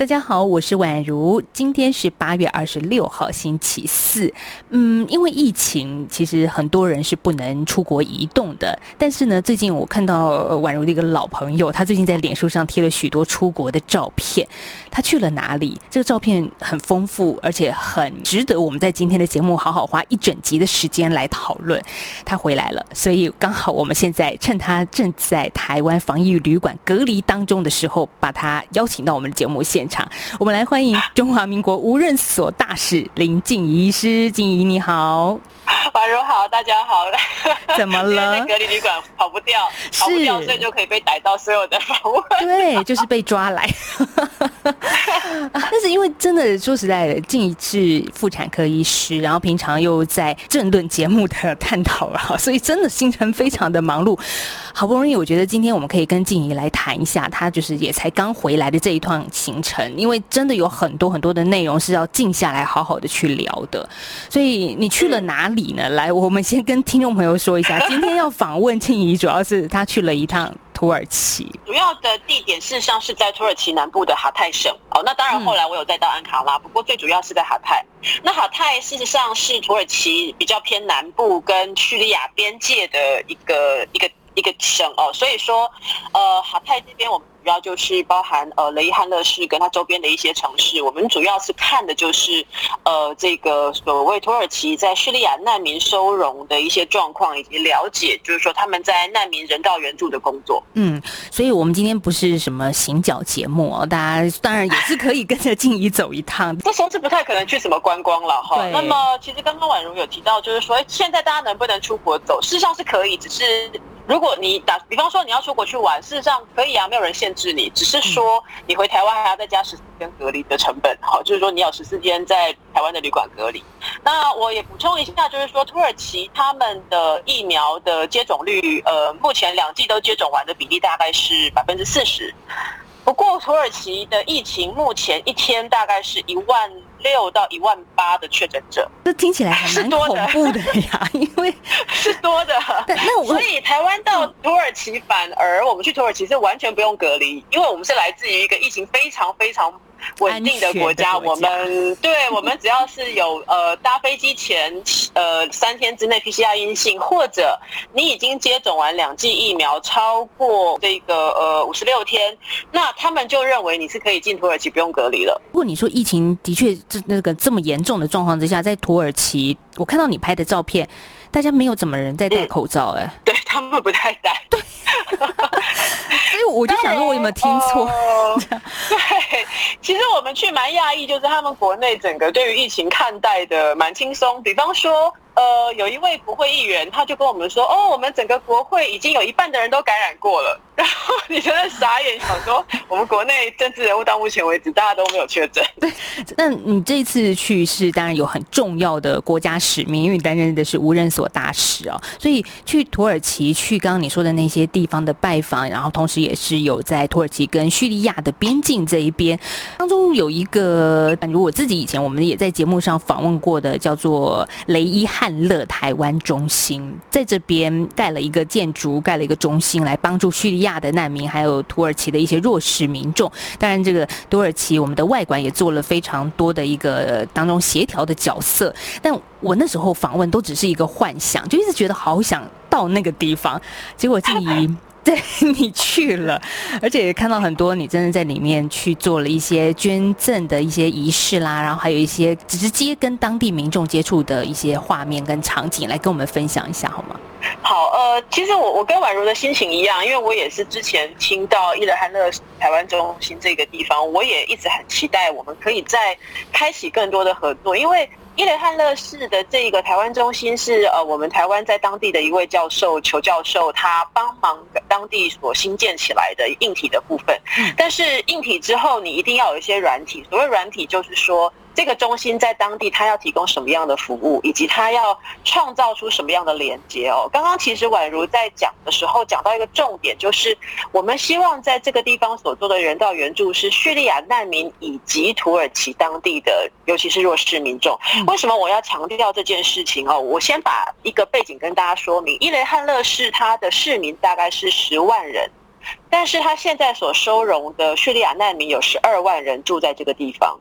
大家好，我是宛如。今天是八月二十六号，星期四。嗯，因为疫情，其实很多人是不能出国移动的。但是呢，最近我看到宛如的一个老朋友，他最近在脸书上贴了许多出国的照片。他去了哪里？这个照片很丰富，而且很值得我们在今天的节目好好花一整集的时间来讨论。他回来了，所以刚好我们现在趁他正在台湾防疫旅馆隔离当中的时候，把他邀请到我们的节目现场。我们来欢迎中华民国无任所大使林静怡医师，静怡你好，婉如好，大家好。怎么 了？隔离旅馆跑不掉，跑不掉，所以就可以被逮到所有的访问。对，就是被抓来。但是因为真的说实在的，静怡是妇产科医师，然后平常又在政论节目的探讨啊，所以真的行程非常的忙碌。好不容易，我觉得今天我们可以跟静怡来谈一下，她就是也才刚回来的这一趟行程，因为真的有很多很多的内容是要静下来好好的去聊的。所以你去了哪里呢？来，我们先跟听众朋友说一下，今天要访问静怡，主要是她去了一趟土耳其，主要的地点事实上是在土耳其南部的哈泰省。哦，那当然后来我有再到安卡拉，不过最主要是在哈泰。那哈泰事实上是土耳其比较偏南部跟叙利亚边界的一个一个。一个省哦，所以说，呃，哈泰这边我们主要就是包含呃雷伊汉勒市跟它周边的一些城市，我们主要是看的就是呃这个所谓土耳其在叙利亚难民收容的一些状况，以及了解就是说他们在难民人道援助的工作。嗯，所以我们今天不是什么行脚节目哦，大家当然也是可以跟着静怡走一趟。这时候是不太可能去什么观光了哈。那么其实刚刚婉如有提到，就是说现在大家能不能出国走，事实上是可以，只是。如果你打比方说你要出国去玩，事实上可以啊，没有人限制你，只是说你回台湾还要再加十四天隔离的成本，好，就是说你有十四天在台湾的旅馆隔离。那我也补充一下，就是说土耳其他们的疫苗的接种率，呃，目前两剂都接种完的比例大概是百分之四十。不过土耳其的疫情目前一天大概是一万六到一万八的确诊者，这听起来还蛮恐怖的呀，因为 是多的。那我所以台湾到土耳其反而我们去土耳其是完全不用隔离，因为我们是来自于一个疫情非常非常。稳定的国家，我们对我们只要是有呃搭飞机前呃三天之内 PCR 阴性，或者你已经接种完两剂疫苗超过这个呃五十六天，那他们就认为你是可以进土耳其不用隔离了。不过你说疫情的确这那个这么严重的状况之下，在土耳其，我看到你拍的照片，大家没有怎么人在戴口罩哎、欸，对他们不太戴。对。所以我就想说，我有没有听错？呃、对，其实我们去蛮讶异，就是他们国内整个对于疫情看待的蛮轻松。比方说。呃，有一位国会议员，他就跟我们说：“哦，我们整个国会已经有一半的人都感染过了。”然后你真的傻眼，想说 我们国内政治人物到目前为止大家都没有确诊。对，那你这次去是当然有很重要的国家使命，因为你担任的是无任所大使哦，所以去土耳其去刚刚你说的那些地方的拜访，然后同时也是有在土耳其跟叙利亚的边境这一边当中有一个，如我自己以前我们也在节目上访问过的，叫做雷伊汉乐台湾中心在这边盖了一个建筑，盖了一个中心，来帮助叙利亚的难民，还有土耳其的一些弱势民众。当然，这个土耳其我们的外馆也做了非常多的一个当中协调的角色。但我那时候访问都只是一个幻想，就一直觉得好想到那个地方，结果静怡。对，你去了，而且也看到很多你真的在里面去做了一些捐赠的一些仪式啦，然后还有一些直接跟当地民众接触的一些画面跟场景，来跟我们分享一下好吗？好，呃，其实我我跟婉如的心情一样，因为我也是之前听到伊勒汉勒台湾中心这个地方，我也一直很期待我们可以再开启更多的合作，因为。伊雷汉乐市的这个台湾中心是呃，我们台湾在当地的一位教授裘教授，他帮忙当地所新建起来的硬体的部分。但是硬体之后，你一定要有一些软体。所谓软体，就是说这个中心在当地，它要提供什么样的服务，以及它要创造出什么样的连接哦。刚刚其实宛如在讲的时候，讲到一个重点，就是我们希望在这个地方所做的人道援助是叙利亚难民以及土耳其当地的，尤其是弱势民众。为什么我要强调这件事情哦？我先把一个背景跟大家说明：伊雷汉勒市它的市民大概是十万人，但是他现在所收容的叙利亚难民有十二万人住在这个地方。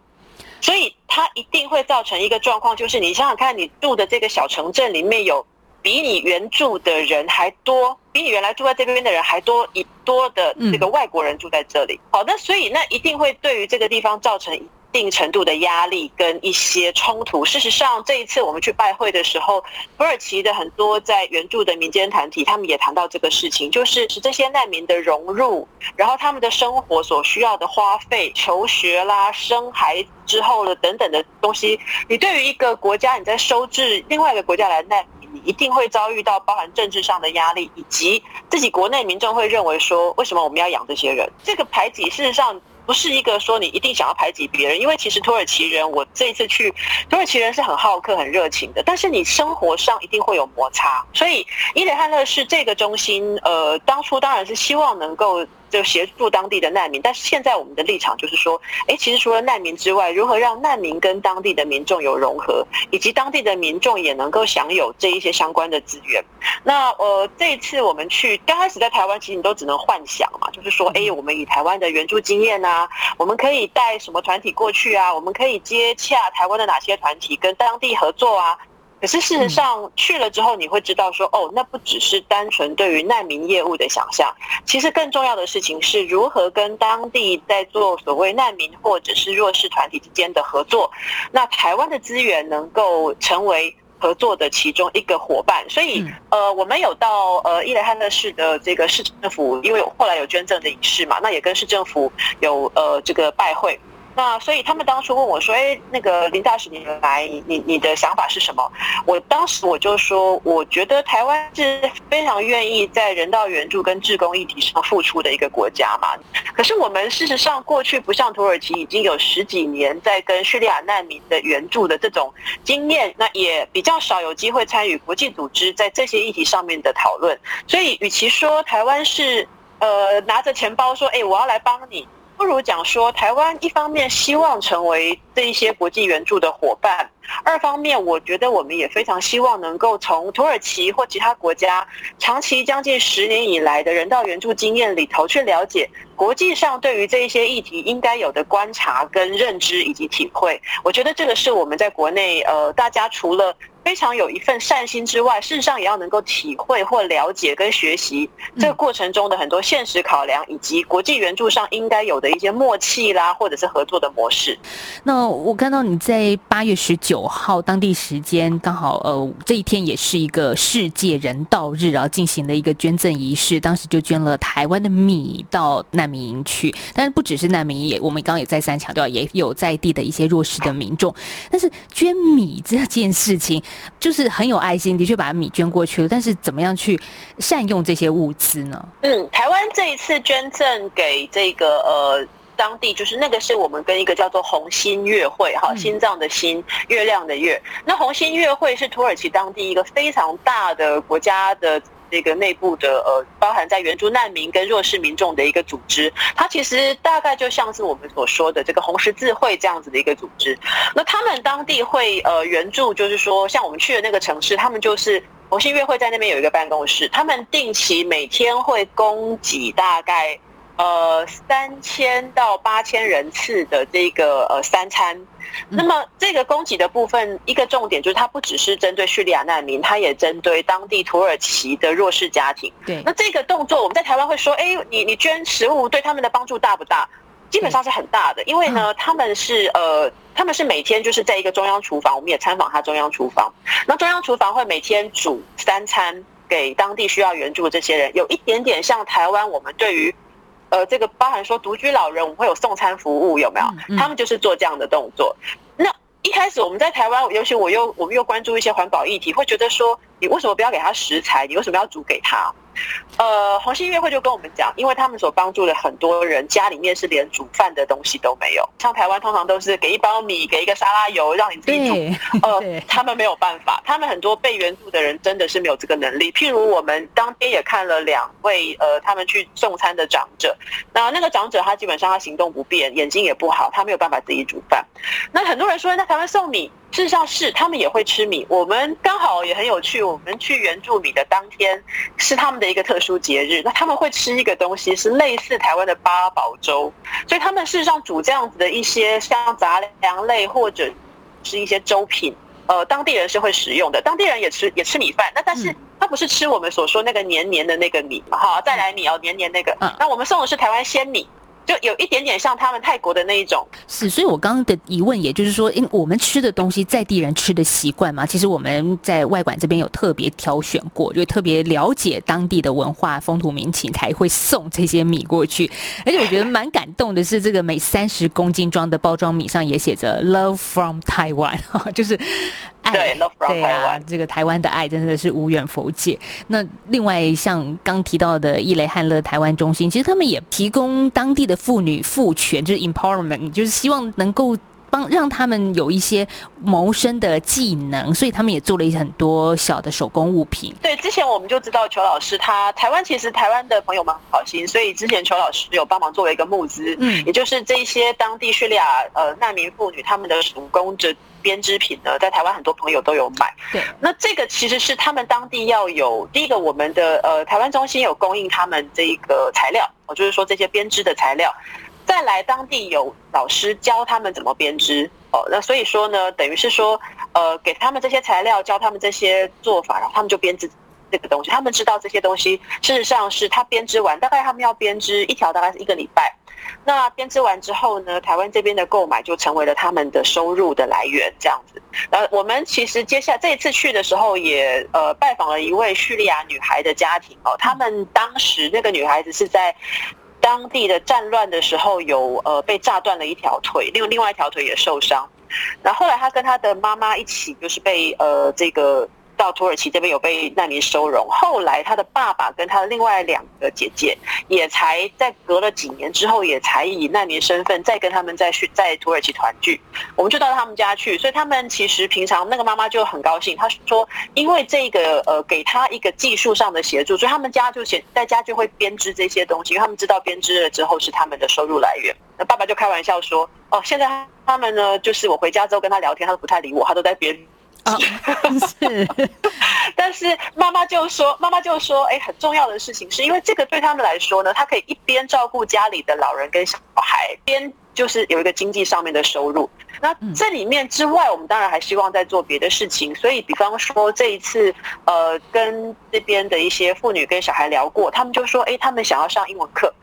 所以它一定会造成一个状况，就是你想想看，你住的这个小城镇里面有比你原住的人还多，比你原来住在这边的人还多一多的这个外国人住在这里。好，那所以那一定会对于这个地方造成。一一定程度的压力跟一些冲突。事实上，这一次我们去拜会的时候，土耳其的很多在援助的民间团体，他们也谈到这个事情，就是使这些难民的融入，然后他们的生活所需要的花费、求学啦、生孩子之后的等等的东西。你对于一个国家，你在收治另外一个国家来难民，你一定会遭遇到包含政治上的压力，以及自己国内民众会认为说，为什么我们要养这些人？这个排挤，事实上。不是一个说你一定想要排挤别人，因为其实土耳其人，我这一次去，土耳其人是很好客、很热情的，但是你生活上一定会有摩擦，所以伊雷汉勒是这个中心，呃，当初当然是希望能够。就协助当地的难民，但是现在我们的立场就是说，哎，其实除了难民之外，如何让难民跟当地的民众有融合，以及当地的民众也能够享有这一些相关的资源。那呃，这一次我们去，刚开始在台湾，其实你都只能幻想嘛，就是说，哎，我们以台湾的援助经验啊，我们可以带什么团体过去啊，我们可以接洽台湾的哪些团体跟当地合作啊。可是事实上去了之后，你会知道说，哦，那不只是单纯对于难民业务的想象，其实更重要的事情是如何跟当地在做所谓难民或者是弱势团体之间的合作。那台湾的资源能够成为合作的其中一个伙伴。所以，呃，我们有到呃伊雷汉勒市的这个市政府，因为后来有捐赠的仪式嘛，那也跟市政府有呃这个拜会。那所以他们当初问我说：“哎，那个林大使，你来，你你的想法是什么？”我当时我就说：“我觉得台湾是非常愿意在人道援助跟志工议题上付出的一个国家嘛。可是我们事实上过去不像土耳其已经有十几年在跟叙利亚难民的援助的这种经验，那也比较少有机会参与国际组织在这些议题上面的讨论。所以，与其说台湾是呃拿着钱包说：‘哎，我要来帮你’。”不如讲说，台湾一方面希望成为这一些国际援助的伙伴，二方面我觉得我们也非常希望能够从土耳其或其他国家长期将近十年以来的人道援助经验里头去了解国际上对于这一些议题应该有的观察跟认知以及体会。我觉得这个是我们在国内呃，大家除了。非常有一份善心之外，事实上也要能够体会或了解跟学习这个过程中的很多现实考量，以及国际援助上应该有的一些默契啦，或者是合作的模式。那我看到你在八月十九号当地时间，刚好呃这一天也是一个世界人道日，然后进行了一个捐赠仪式，当时就捐了台湾的米到难民营去。但是不只是难民营，也我们刚刚也再三强调，也有在地的一些弱势的民众。但是捐米这件事情。就是很有爱心，的确把米捐过去了。但是怎么样去善用这些物资呢？嗯，台湾这一次捐赠给这个呃当地，就是那个是我们跟一个叫做红心月会哈，心脏的心，月亮的月。那红心月会是土耳其当地一个非常大的国家的。这个内部的呃，包含在援助难民跟弱势民众的一个组织，它其实大概就像是我们所说的这个红十字会这样子的一个组织。那他们当地会呃援助，就是说像我们去的那个城市，他们就是红新月会在那边有一个办公室，他们定期每天会供给大概呃三千到八千人次的这个呃三餐。那么这个供给的部分，一个重点就是它不只是针对叙利亚难民，它也针对当地土耳其的弱势家庭。对，那这个动作我们在台湾会说，哎，你你捐食物对他们的帮助大不大？基本上是很大的，因为呢，他们是呃，他们是每天就是在一个中央厨房，我们也参访他中央厨房。那中央厨房会每天煮三餐给当地需要援助的这些人，有一点点像台湾我们对于。呃，这个包含说独居老人，我们会有送餐服务，有没有？他们就是做这样的动作。那一开始我们在台湾，尤其我又我们又关注一些环保议题，会觉得说，你为什么不要给他食材？你为什么要煮给他？呃，红星音乐会就跟我们讲，因为他们所帮助的很多人家里面是连煮饭的东西都没有，像台湾通常都是给一包米，给一个沙拉油让你自己煮。呃，他们没有办法，他们很多被援助的人真的是没有这个能力。譬如我们当天也看了两位呃，他们去送餐的长者，那那个长者他基本上他行动不便，眼睛也不好，他没有办法自己煮饭。那很多人说，那台湾送米。事实上是，他们也会吃米。我们刚好也很有趣，我们去援助米的当天是他们的一个特殊节日，那他们会吃一个东西是类似台湾的八宝粥，所以他们事实上煮这样子的一些像杂粮类或者是一些粥品，呃，当地人是会食用的，当地人也吃也吃米饭，那但是他不是吃我们所说那个黏黏的那个米嘛，哈，再来米哦，黏黏那个，那我们送的是台湾鲜米。就有一点点像他们泰国的那一种，是，所以我刚刚的疑问，也就是说，因为我们吃的东西在地人吃的习惯嘛，其实我们在外馆这边有特别挑选过，就特别了解当地的文化风土民情，才会送这些米过去。而且我觉得蛮感动的是，这个每三十公斤装的包装米上也写着 “Love from Taiwan”，就是。对，对啊，这个台湾的爱真的是无远弗届。那另外像刚提到的伊蕾汉乐台湾中心，其实他们也提供当地的妇女赋权，就是 empowerment，就是希望能够帮让他们有一些谋生的技能，所以他们也做了一些很多小的手工物品。对，之前我们就知道裘老师他台湾其实台湾的朋友们很好心，所以之前裘老师有帮忙做了一个募资，嗯，也就是这一些当地叙利亚呃难民妇女他们的手工这。编织品呢，在台湾很多朋友都有买。对，那这个其实是他们当地要有第一个，我们的呃台湾中心有供应他们这一个材料，哦，就是说这些编织的材料，再来当地有老师教他们怎么编织哦。那所以说呢，等于是说呃给他们这些材料，教他们这些做法，然后他们就编织这个东西。他们知道这些东西，事实上是他编织完，大概他们要编织一条，大概是一个礼拜。那编织完之后呢，台湾这边的购买就成为了他们的收入的来源，这样子。呃，我们其实接下来这一次去的时候也，也呃拜访了一位叙利亚女孩的家庭哦。他们当时那个女孩子是在当地的战乱的时候有呃被炸断了一条腿，另另外一条腿也受伤。然后后来她跟她的妈妈一起就是被呃这个。到土耳其这边有被难民收容，后来他的爸爸跟他的另外两个姐姐也才在隔了几年之后，也才以难民身份再跟他们再去在土耳其团聚。我们就到他们家去，所以他们其实平常那个妈妈就很高兴，她说因为这个呃给他一个技术上的协助，所以他们家就先在家就会编织这些东西，因为他们知道编织了之后是他们的收入来源。那爸爸就开玩笑说：“哦，现在他们呢，就是我回家之后跟他聊天，他都不太理我，他都在编。”啊，是，但是妈妈就说，妈妈就说，哎，很重要的事情是因为这个对他们来说呢，他可以一边照顾家里的老人跟小孩，边就是有一个经济上面的收入。那这里面之外，我们当然还希望在做别的事情。所以，比方说这一次，呃，跟这边的一些妇女跟小孩聊过，他们就说，哎，他们想要上英文课。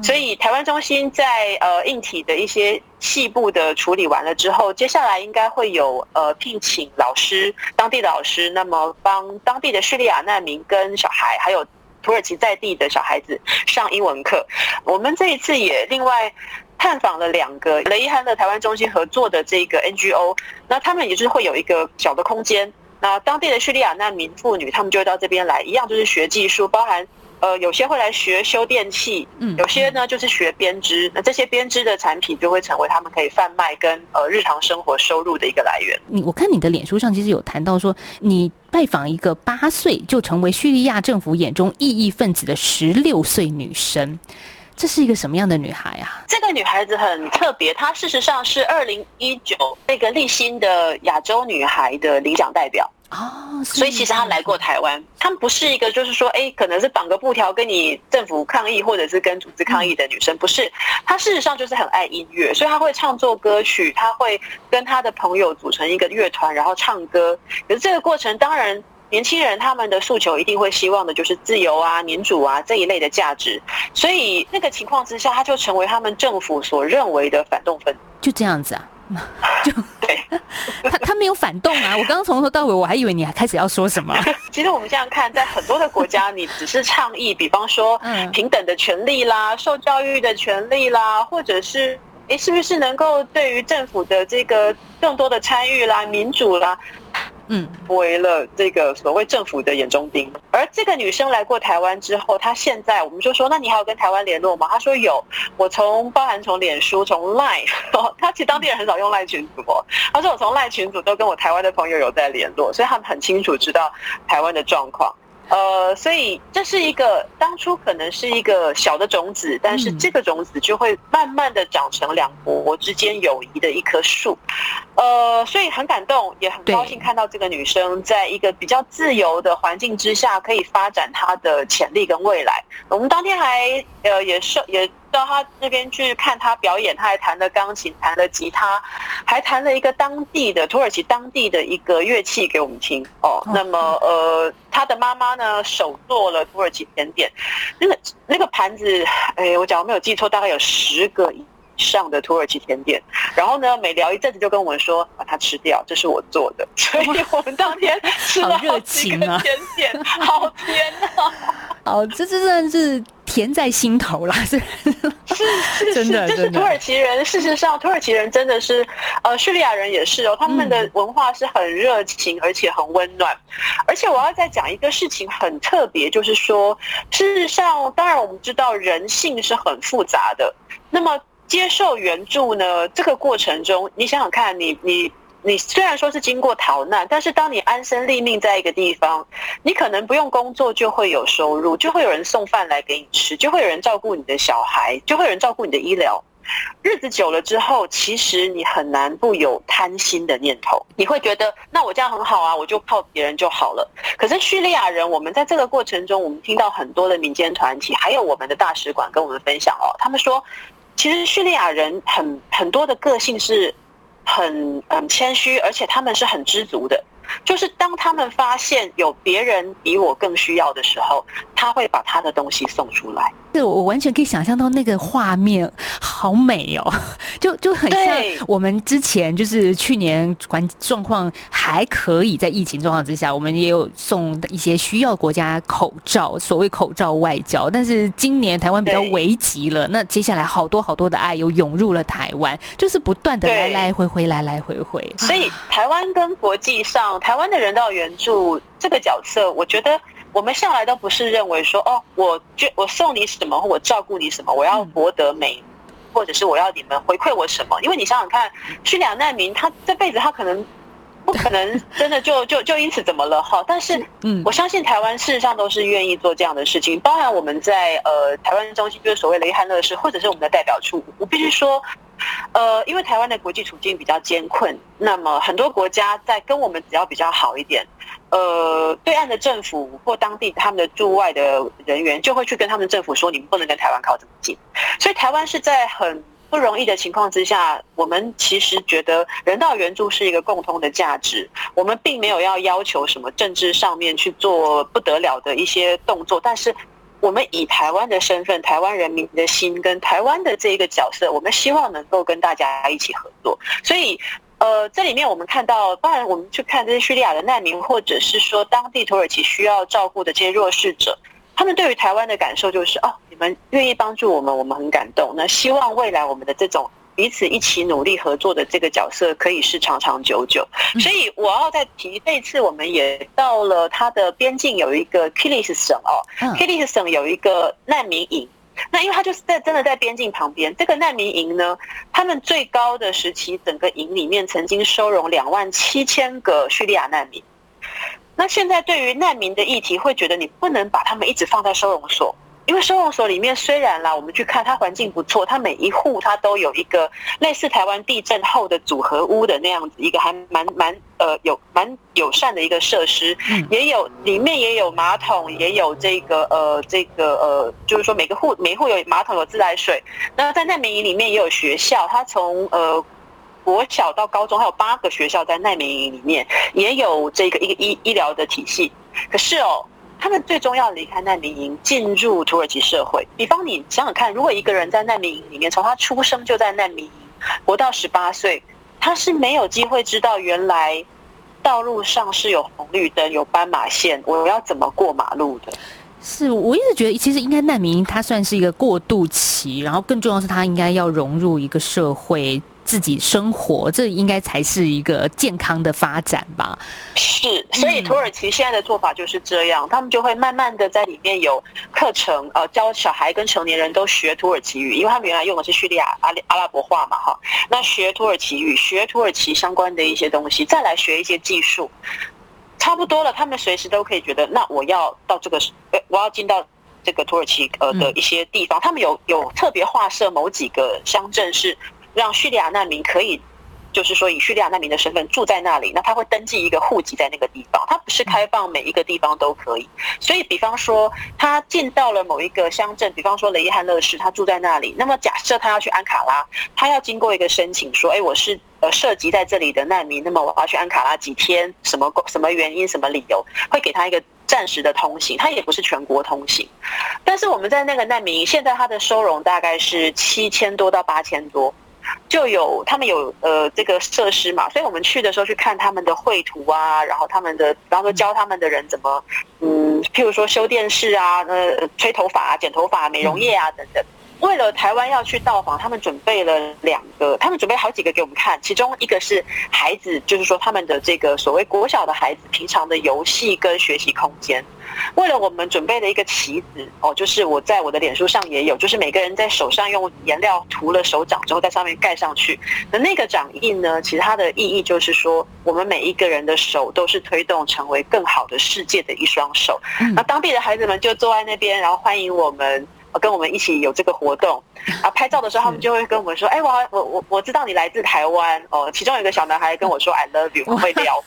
所以台湾中心在呃硬体的一些细部的处理完了之后，接下来应该会有呃聘请老师，当地的老师，那么帮当地的叙利亚难民跟小孩，还有土耳其在地的小孩子上英文课。我们这一次也另外探访了两个雷伊汉的台湾中心合作的这个 NGO，那他们也是会有一个小的空间，那当地的叙利亚难民妇女，他们就会到这边来，一样就是学技术，包含。呃，有些会来学修电器，嗯，有些呢就是学编织，那这些编织的产品就会成为他们可以贩卖跟呃日常生活收入的一个来源。你我看你的脸书上其实有谈到说，你拜访一个八岁就成为叙利亚政府眼中异议分子的十六岁女生，这是一个什么样的女孩啊？这个女孩子很特别，她事实上是二零一九那个立新的亚洲女孩的领奖代表。哦，所以其实他来过台湾，他们不是一个就是说，哎，可能是绑个布条跟你政府抗议，或者是跟组织抗议的女生，不是。她事实上就是很爱音乐，所以她会唱作歌曲，她会跟她的朋友组成一个乐团，然后唱歌。可是这个过程，当然年轻人他们的诉求一定会希望的就是自由啊、民主啊这一类的价值。所以那个情况之下，他就成为他们政府所认为的反动分子。就这样子啊。就对，他他没有反动啊！我刚刚从头到尾，我还以为你还开始要说什么。其实我们这样看，在很多的国家，你只是倡议，比方说平等的权利啦、受教育的权利啦，或者是诶，是不是能够对于政府的这个更多的参与啦、民主啦，嗯，为了这个所谓政府的眼中钉。而这个女生来过台湾之后，她现在我们就说，那你还有跟台湾联络吗？她说有，我从包含从脸书、从 Line，她其实当地人很少用 Line 群组哦。她说我从 Line 群组都跟我台湾的朋友有在联络，所以他们很清楚知道台湾的状况。呃，所以这是一个当初可能是一个小的种子，但是这个种子就会慢慢的长成两国之间友谊的一棵树。呃，所以很感动，也很高兴看到这个女生在一个比较自由的环境之下，可以发展她的潜力跟未来。我们当天还呃也是也到她那边去看她表演，她还弹了钢琴，弹了吉他，还弹了一个当地的土耳其当地的一个乐器给我们听。哦，那么呃，她的妈妈呢手做了土耳其甜点，那个那个盘子，哎，我讲我没有记错，大概有十个以。上的土耳其甜点，然后呢，每聊一阵子就跟我们说把它吃掉，这是我做的，所以我们当天吃了好几个甜点，好甜啊！哦，这这真的是甜在心头啦，是是是，真的，就是土耳其人。事实上，土耳其人真的是，呃，叙利亚人也是哦，他们的文化是很热情，而且很温暖。而且我要再讲一个事情很特别，就是说，事实上，当然我们知道人性是很复杂的，那么。接受援助呢？这个过程中，你想想看，你你你你虽然说是经过逃难，但是当你安身立命在一个地方，你可能不用工作就会有收入，就会有人送饭来给你吃，就会有人照顾你的小孩，就会有人照顾你的医疗。日子久了之后，其实你很难不有贪心的念头，你会觉得那我这样很好啊，我就靠别人就好了。可是叙利亚人，我们在这个过程中，我们听到很多的民间团体，还有我们的大使馆跟我们分享哦，他们说。其实叙利亚人很很多的个性是很嗯谦虚，而且他们是很知足的。就是当他们发现有别人比我更需要的时候，他会把他的东西送出来。是我完全可以想象到那个画面，好美哦，就就很像我们之前就是去年环状况还可以在疫情状况之下，我们也有送一些需要国家口罩，所谓口罩外交。但是今年台湾比较危急了，那接下来好多好多的爱又涌入了台湾，就是不断的来来回回，来来回回。所以台湾跟国际上，台湾的人道援助这个角色，我觉得。我们向来都不是认为说哦，我就我送你什么，或我照顾你什么，我要博得美，或者是我要你们回馈我什么？因为你想想看，叙利亚难民他这辈子他可能不可能 真的就就就因此怎么了哈？但是，嗯，我相信台湾事实上都是愿意做这样的事情，包含我们在呃台湾中心，就是所谓的雷汉乐事，或者是我们的代表处。我必须说。呃，因为台湾的国际处境比较艰困，那么很多国家在跟我们只要比较好一点，呃，对岸的政府或当地他们的驻外的人员就会去跟他们政府说，你们不能跟台湾靠这么近。所以台湾是在很不容易的情况之下，我们其实觉得人道援助是一个共通的价值，我们并没有要要求什么政治上面去做不得了的一些动作，但是。我们以台湾的身份、台湾人民的心跟台湾的这一个角色，我们希望能够跟大家一起合作。所以，呃，这里面我们看到，当然我们去看这些叙利亚的难民，或者是说当地土耳其需要照顾的这些弱势者，他们对于台湾的感受就是：哦，你们愿意帮助我们，我们很感动。那希望未来我们的这种。彼此一起努力合作的这个角色可以是长长久久，所以我要再提，这次我们也到了它的边境，有一个 Kilis 省哦，Kilis 省有一个难民营。那因为他就是在真的在边境旁边，这个难民营呢，他们最高的时期，整个营里面曾经收容两万七千个叙利亚难民。那现在对于难民的议题，会觉得你不能把他们一直放在收容所。因为收容所里面虽然啦，我们去看它环境不错，它每一户它都有一个类似台湾地震后的组合屋的那样子一个还蛮蛮呃有蛮友善的一个设施，也有里面也有马桶，也有这个呃这个呃就是说每个户每户有马桶有自来水。那在难民营里面也有学校，它从呃国小到高中还有八个学校在难民营里面也有这个一个医医疗的体系。可是哦。他们最终要离开难民营，进入土耳其社会。比方你想想看，如果一个人在难民营里面，从他出生就在难民营，活到十八岁，他是没有机会知道原来道路上是有红绿灯、有斑马线，我要怎么过马路的。是我一直觉得，其实应该难民营它算是一个过渡期，然后更重要是他应该要融入一个社会。自己生活，这应该才是一个健康的发展吧？是，所以土耳其现在的做法就是这样，他们就会慢慢的在里面有课程，呃，教小孩跟成年人都学土耳其语，因为他们原来用的是叙利亚阿阿拉伯话嘛，哈，那学土耳其语，学土耳其相关的一些东西，再来学一些技术，差不多了，他们随时都可以觉得，那我要到这个，呃我要进到这个土耳其呃的一些地方，他们有有特别划设某几个乡镇是。让叙利亚难民可以，就是说以叙利亚难民的身份住在那里，那他会登记一个户籍在那个地方，他不是开放每一个地方都可以。所以，比方说他进到了某一个乡镇，比方说雷伊汉勒市，他住在那里。那么假设他要去安卡拉，他要经过一个申请，说，哎，我是呃涉及在这里的难民，那么我要去安卡拉几天？什么什么原因？什么理由？会给他一个暂时的通行，他也不是全国通行。但是我们在那个难民，现在他的收容大概是七千多到八千多。就有他们有呃这个设施嘛，所以我们去的时候去看他们的绘图啊，然后他们的，比方说教他们的人怎么，嗯，譬如说修电视啊，呃，吹头发啊，剪头发、美容液啊等等。为了台湾要去到访，他们准备了两个，他们准备好几个给我们看，其中一个是孩子，就是说他们的这个所谓国小的孩子平常的游戏跟学习空间。为了我们准备了一个棋子哦，就是我在我的脸书上也有，就是每个人在手上用颜料涂了手掌之后，在上面盖上去。那那个掌印呢，其实它的意义就是说，我们每一个人的手都是推动成为更好的世界的一双手。那当地的孩子们就坐在那边，然后欢迎我们。跟我们一起有这个活动，啊，拍照的时候他们就会跟我们说：“哎，我我我我知道你来自台湾哦。”其中有一个小男孩跟我说 “I love you”，我会聊。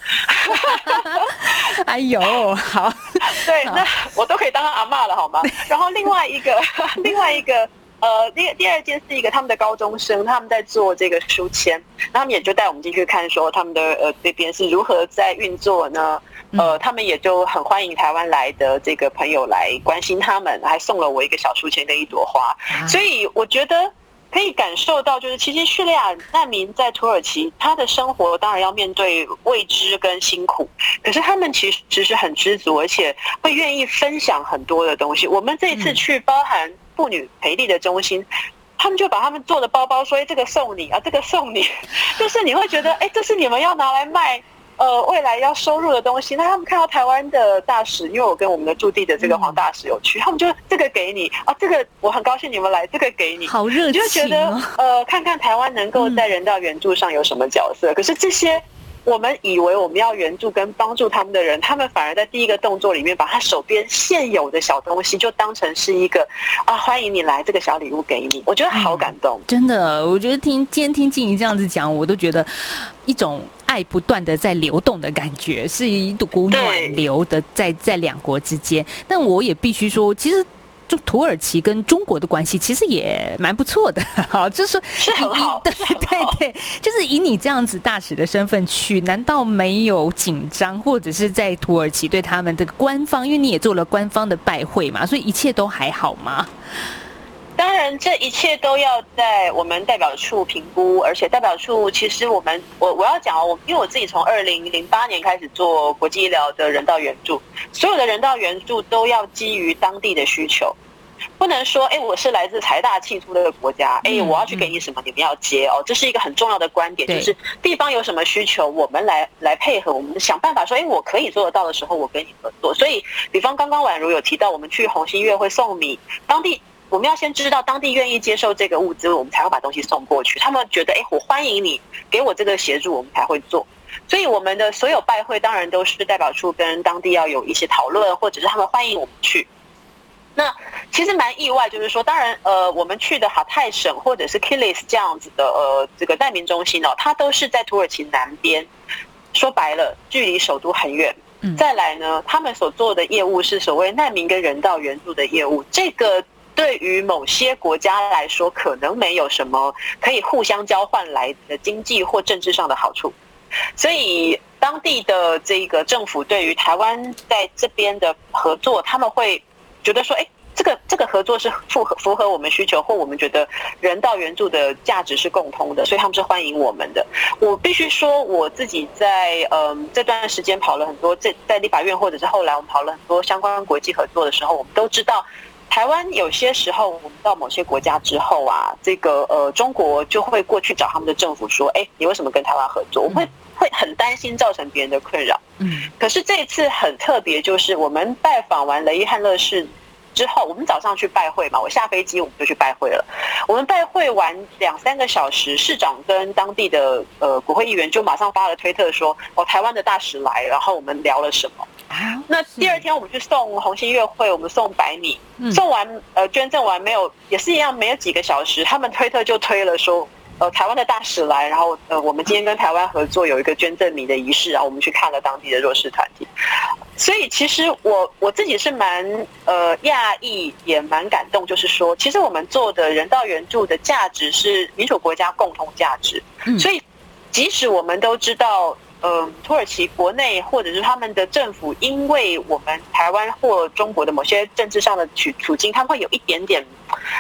哎呦，好，对，那我都可以当阿嬷了，好吗？然后另外一个，另外一个，呃，第第二件是一个他们的高中生，他们在做这个书签，那他们也就带我们进去看，说他们的呃这边是如何在运作呢？呃，他们也就很欢迎台湾来的这个朋友来关心他们，还送了我一个小书签跟一朵花。所以我觉得可以感受到，就是其实叙利亚难民在土耳其，他的生活当然要面对未知跟辛苦，可是他们其实是很知足，而且会愿意分享很多的东西。我们这一次去包含妇女培力的中心，他们就把他们做的包包说：“哎，这个送你啊，这个送你。”就是你会觉得，哎，这是你们要拿来卖。呃，未来要收入的东西，那他们看到台湾的大使，因为我跟我们的驻地的这个黄大使有去，嗯、他们就这个给你啊，这个我很高兴你们来，这个给你，好热情、哦，就觉得呃，看看台湾能够在人道援助上有什么角色。嗯、可是这些我们以为我们要援助跟帮助他们的人，他们反而在第一个动作里面，把他手边现有的小东西就当成是一个啊，欢迎你来，这个小礼物给你，我觉得好感动。嗯、真的，我觉得听今天听静怡这样子讲，我都觉得一种。爱不断的在流动的感觉，是一股暖流的在在两国之间。但我也必须说，其实就土耳其跟中国的关系其实也蛮不错的，好，就是说是很好，对对对，就是以你这样子大使的身份去，难道没有紧张，或者是在土耳其对他们的官方，因为你也做了官方的拜会嘛，所以一切都还好吗？当然，这一切都要在我们代表处评估，而且代表处其实我们我我要讲哦，我因为我自己从二零零八年开始做国际医疗的人道援助，所有的人道援助都要基于当地的需求，不能说哎，我是来自财大气粗的国家，哎，我要去给你什么，你们要接哦，这是一个很重要的观点，就是地方有什么需求，我们来来配合，我们想办法说，哎，我可以做得到的时候，我跟你合作。所以，比方刚刚宛如有提到，我们去红新月会送米，当地。我们要先知道当地愿意接受这个物资，我们才会把东西送过去。他们觉得，哎，我欢迎你给我这个协助，我们才会做。所以我们的所有拜会，当然都是代表处跟当地要有一些讨论，或者是他们欢迎我们去。那其实蛮意外，就是说，当然，呃，我们去的哈泰省或者是 Kilis 这样子的呃这个难民中心哦，它都是在土耳其南边。说白了，距离首都很远。再来呢，他们所做的业务是所谓难民跟人道援助的业务，这个。对于某些国家来说，可能没有什么可以互相交换来的经济或政治上的好处，所以当地的这个政府对于台湾在这边的合作，他们会觉得说，哎，这个这个合作是符合符合我们需求，或我们觉得人道援助的价值是共通的，所以他们是欢迎我们的。我必须说，我自己在嗯这段时间跑了很多，在在立法院或者是后来我们跑了很多相关国际合作的时候，我们都知道，台湾有些时候我们到某些国家之后啊，这个呃中国就会过去找他们的政府说，哎，你为什么跟台湾合作？我会会很担心造成别人的困扰。嗯，可是这一次很特别，就是我们拜访完雷伊汉乐市。之后，我们早上去拜会嘛，我下飞机我们就去拜会了。我们拜会完两三个小时，市长跟当地的呃国会议员就马上发了推特说：“哦，台湾的大使来。”然后我们聊了什么？那第二天我们去送红星月会，我们送白米，送完呃捐赠完没有，也是一样，没有几个小时，他们推特就推了说。呃，台湾的大使来，然后呃，我们今天跟台湾合作有一个捐赠米的仪式，然后我们去看了当地的弱势团体。所以其实我我自己是蛮呃讶异，也蛮感动，就是说，其实我们做的人道援助的价值是民主国家共同价值。所以即使我们都知道，呃，土耳其国内或者是他们的政府，因为我们台湾或中国的某些政治上的处处境，他们会有一点点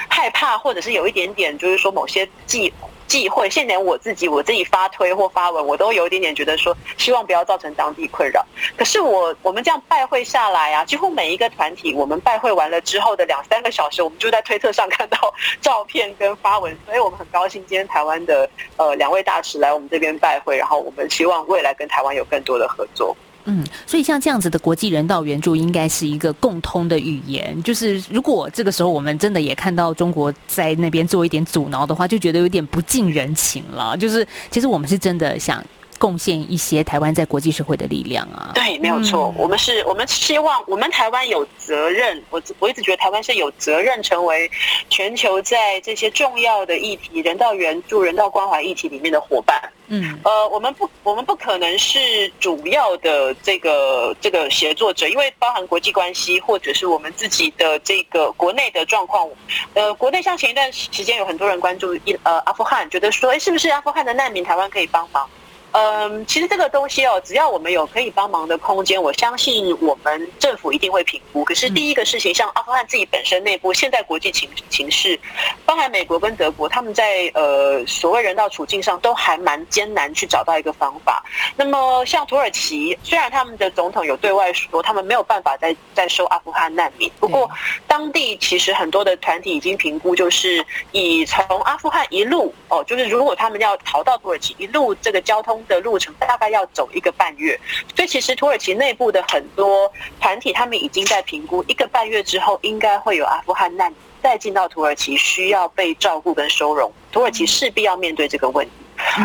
害怕，或者是有一点点就是说某些计。忌讳，现在连我自己，我自己发推或发文，我都有一点点觉得说，希望不要造成当地困扰。可是我我们这样拜会下来啊，几乎每一个团体，我们拜会完了之后的两三个小时，我们就在推特上看到照片跟发文，所以我们很高兴今天台湾的呃两位大使来我们这边拜会，然后我们希望未来跟台湾有更多的合作。嗯，所以像这样子的国际人道援助，应该是一个共通的语言。就是如果这个时候我们真的也看到中国在那边做一点阻挠的话，就觉得有点不近人情了。就是其实我们是真的想。贡献一些台湾在国际社会的力量啊！对，没有错。我们是，我们希望，我们台湾有责任。我我一直觉得台湾是有责任成为全球在这些重要的议题、人道援助、人道关怀议题里面的伙伴。嗯，呃，我们不，我们不可能是主要的这个这个协作者，因为包含国际关系，或者是我们自己的这个国内的状况。呃，国内像前一段时间有很多人关注一呃阿富汗，觉得说，哎，是不是阿富汗的难民台湾可以帮忙？嗯，其实这个东西哦，只要我们有可以帮忙的空间，我相信我们政府一定会评估。可是第一个事情，像阿富汗自己本身内部，现在国际情情势，包含美国跟德国，他们在呃所谓人道处境上都还蛮艰难去找到一个方法。那么像土耳其，虽然他们的总统有对外说他们没有办法再再收阿富汗难民，不过当地其实很多的团体已经评估，就是以从阿富汗一路哦，就是如果他们要逃到土耳其，一路这个交通。的路程大概要走一个半月，所以其实土耳其内部的很多团体，他们已经在评估一个半月之后，应该会有阿富汗难民再进到土耳其，需要被照顾跟收容，土耳其势必要面对这个问题。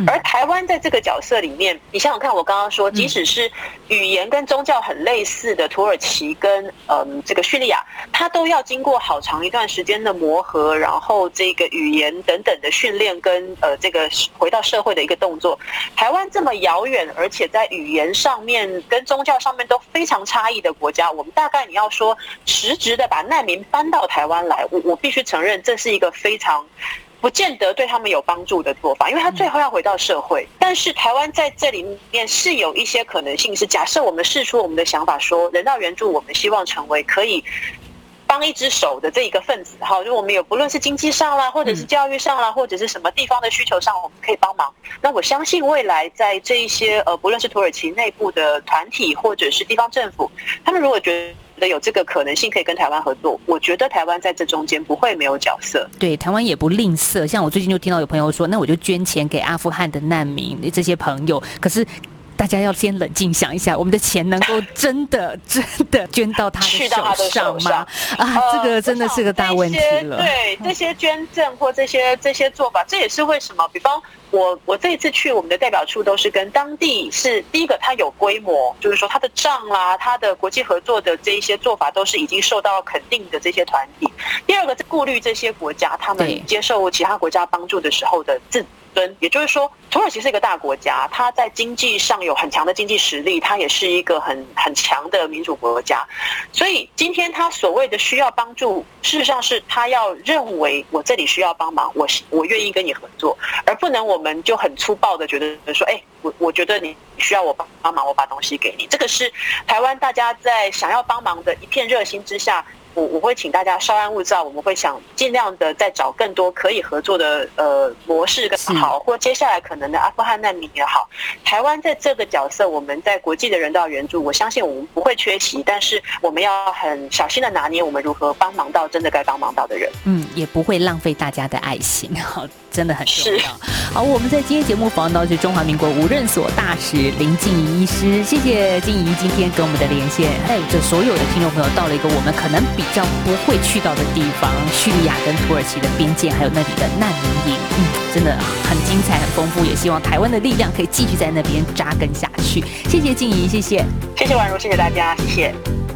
而台湾在这个角色里面，你想想看，我刚刚说，即使是语言跟宗教很类似的土耳其跟嗯这个叙利亚，它都要经过好长一段时间的磨合，然后这个语言等等的训练跟呃这个回到社会的一个动作。台湾这么遥远，而且在语言上面跟宗教上面都非常差异的国家，我们大概你要说实质的把难民搬到台湾来，我我必须承认这是一个非常。不见得对他们有帮助的做法，因为他最后要回到社会。但是台湾在这里面是有一些可能性，是假设我们试出我们的想法，说人道援助，我们希望成为可以帮一只手的这一个分子。好，就我们有不论是经济上啦，或者是教育上啦，或者是什么地方的需求上，我们可以帮忙。那我相信未来在这一些呃，不论是土耳其内部的团体，或者是地方政府，他们如果觉的。有这个可能性可以跟台湾合作，我觉得台湾在这中间不会没有角色。对，台湾也不吝啬。像我最近就听到有朋友说，那我就捐钱给阿富汗的难民这些朋友。可是大家要先冷静想一下，我们的钱能够真的真的捐 到他的手上吗？啊，这个真的是个大问题了。对，这些捐赠或这些这些做法，这也是为什么，比方。我我这一次去我们的代表处都是跟当地是第一个，它有规模，就是说它的账啦，它的国际合作的这一些做法都是已经受到肯定的这些团体。第二个，在顾虑这些国家他们接受其他国家帮助的时候的自。也就是说，土耳其是一个大国家，它在经济上有很强的经济实力，它也是一个很很强的民主国家。所以今天他所谓的需要帮助，事实上是他要认为我这里需要帮忙，我我愿意跟你合作，而不能我们就很粗暴的觉得说，哎，我我觉得你需要我帮帮忙，我把东西给你。这个是台湾大家在想要帮忙的一片热心之下。我我会请大家稍安勿躁，我们会想尽量的再找更多可以合作的呃模式更好，或接下来可能的阿富汗难民也好，台湾在这个角色，我们在国际的人道援助，我相信我们不会缺席，但是我们要很小心的拿捏，我们如何帮忙到真的该帮忙到的人，嗯，也不会浪费大家的爱心，好，真的很重要。好，我们在今天节目访问到是中华民国无任所大使林静怡医师，谢谢静怡今天跟我们的连线，带着所有的听众朋友到了一个我们可能比较不会去到的地方——叙利亚跟土耳其的边界，还有那里的难民营，嗯，真的很精彩、很丰富。也希望台湾的力量可以继续在那边扎根下去。谢谢静怡，谢谢，谢谢婉如，谢谢大家，谢谢。